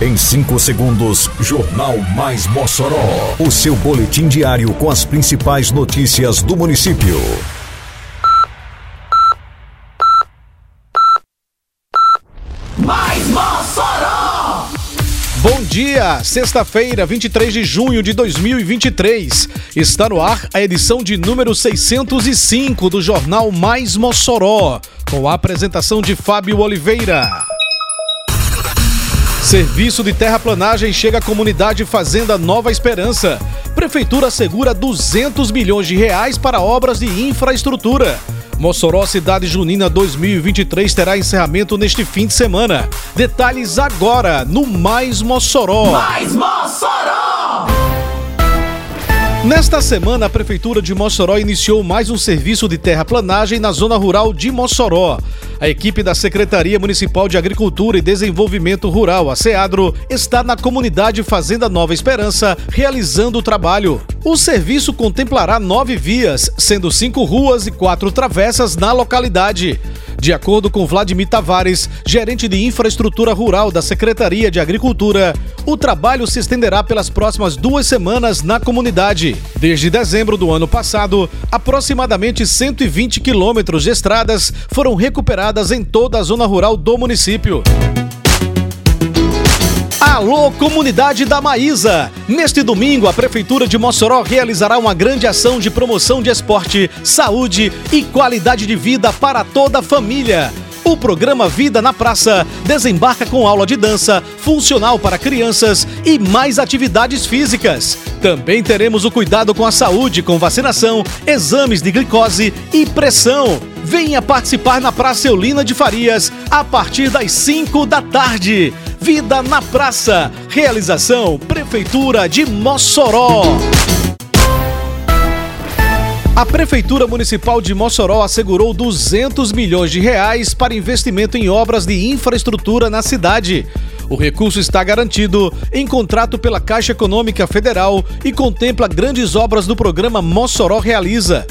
Em 5 segundos, Jornal Mais Mossoró. O seu boletim diário com as principais notícias do município. Mais Mossoró! Bom dia, sexta-feira, 23 de junho de 2023. Está no ar a edição de número 605 do Jornal Mais Mossoró, com a apresentação de Fábio Oliveira. Serviço de terraplanagem chega à comunidade Fazenda Nova Esperança. Prefeitura assegura 200 milhões de reais para obras de infraestrutura. Mossoró Cidade Junina 2023 terá encerramento neste fim de semana. Detalhes agora no Mais Mossoró. Mais Mossoró! Nesta semana, a Prefeitura de Mossoró iniciou mais um serviço de terraplanagem na zona rural de Mossoró. A equipe da Secretaria Municipal de Agricultura e Desenvolvimento Rural, a SEADRO, está na comunidade Fazenda Nova Esperança realizando o trabalho. O serviço contemplará nove vias, sendo cinco ruas e quatro travessas na localidade. De acordo com Vladimir Tavares, gerente de infraestrutura rural da Secretaria de Agricultura, o trabalho se estenderá pelas próximas duas semanas na comunidade. Desde dezembro do ano passado, aproximadamente 120 quilômetros de estradas foram recuperadas em toda a zona rural do município. Alô, comunidade da Maísa! Neste domingo, a Prefeitura de Mossoró realizará uma grande ação de promoção de esporte, saúde e qualidade de vida para toda a família. O programa Vida na Praça desembarca com aula de dança, funcional para crianças e mais atividades físicas. Também teremos o cuidado com a saúde, com vacinação, exames de glicose e pressão. Venha participar na Praça Eulina de Farias a partir das 5 da tarde. Vida na Praça. Realização Prefeitura de Mossoró. A Prefeitura Municipal de Mossoró assegurou 200 milhões de reais para investimento em obras de infraestrutura na cidade. O recurso está garantido em contrato pela Caixa Econômica Federal e contempla grandes obras do programa Mossoró Realiza.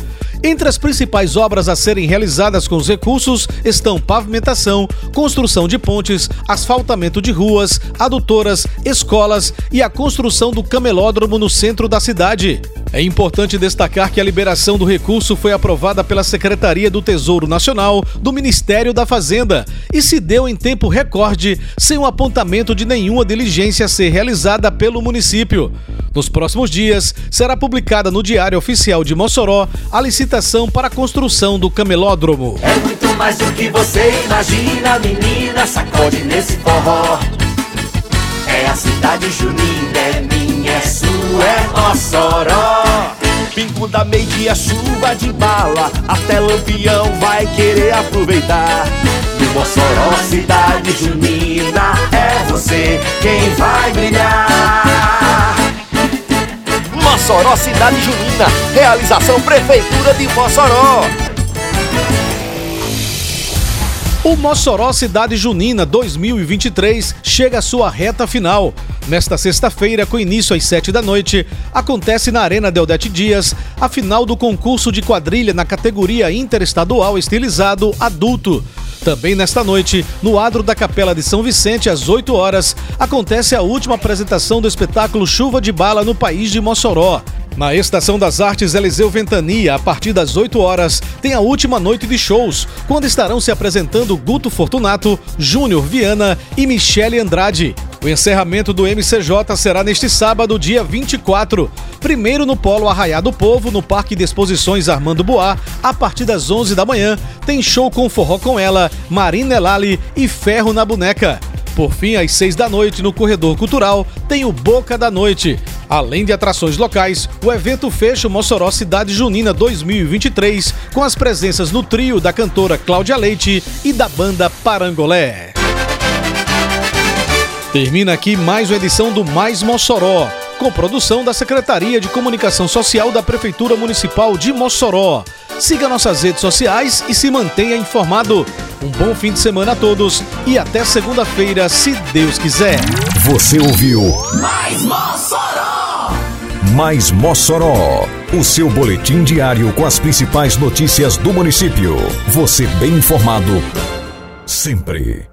Entre as principais obras a serem realizadas com os recursos estão pavimentação, construção de pontes, asfaltamento de ruas, adutoras, escolas e a construção do camelódromo no centro da cidade. É importante destacar que a liberação do recurso foi aprovada pela Secretaria do Tesouro Nacional do Ministério da Fazenda e se deu em tempo recorde, sem o apontamento de nenhuma diligência a ser realizada pelo município. Nos próximos dias, será publicada no Diário Oficial de Mossoró a licitação para a construção do camelódromo. É muito mais do que você imagina, menina, sacode nesse forró. É a cidade junina, é minha, sua, é Mossoró. Pingo da meia chuva de bala, até lampião vai querer aproveitar. No Mossoró, cidade junina, é você quem vai brilhar. Mossoró Cidade Junina, realização Prefeitura de Mossoró. O Mossoró Cidade Junina 2023 chega à sua reta final. Nesta sexta-feira, com início às 7 da noite, acontece na Arena Deodete Dias a final do concurso de quadrilha na categoria interestadual estilizado adulto. Também nesta noite, no adro da Capela de São Vicente, às 8 horas, acontece a última apresentação do espetáculo Chuva de Bala no País de Mossoró. Na Estação das Artes Eliseu Ventania, a partir das 8 horas, tem a última noite de shows, quando estarão se apresentando Guto Fortunato, Júnior Viana e Michele Andrade. O encerramento do MCJ será neste sábado, dia 24. Primeiro no Polo Arraiá do Povo, no Parque de Exposições Armando Boá, a partir das 11 da manhã, tem show com forró com ela, Marina Elali e Ferro na Boneca. Por fim, às 6 da noite, no Corredor Cultural, tem o Boca da Noite. Além de atrações locais, o evento fecha o Mossoró Cidade Junina 2023 com as presenças no trio da cantora Cláudia Leite e da banda Parangolé. Termina aqui mais uma edição do Mais Mossoró, com produção da Secretaria de Comunicação Social da Prefeitura Municipal de Mossoró. Siga nossas redes sociais e se mantenha informado. Um bom fim de semana a todos e até segunda-feira, se Deus quiser. Você ouviu Mais Mossoró! Mais Mossoró, o seu boletim diário com as principais notícias do município. Você bem informado sempre.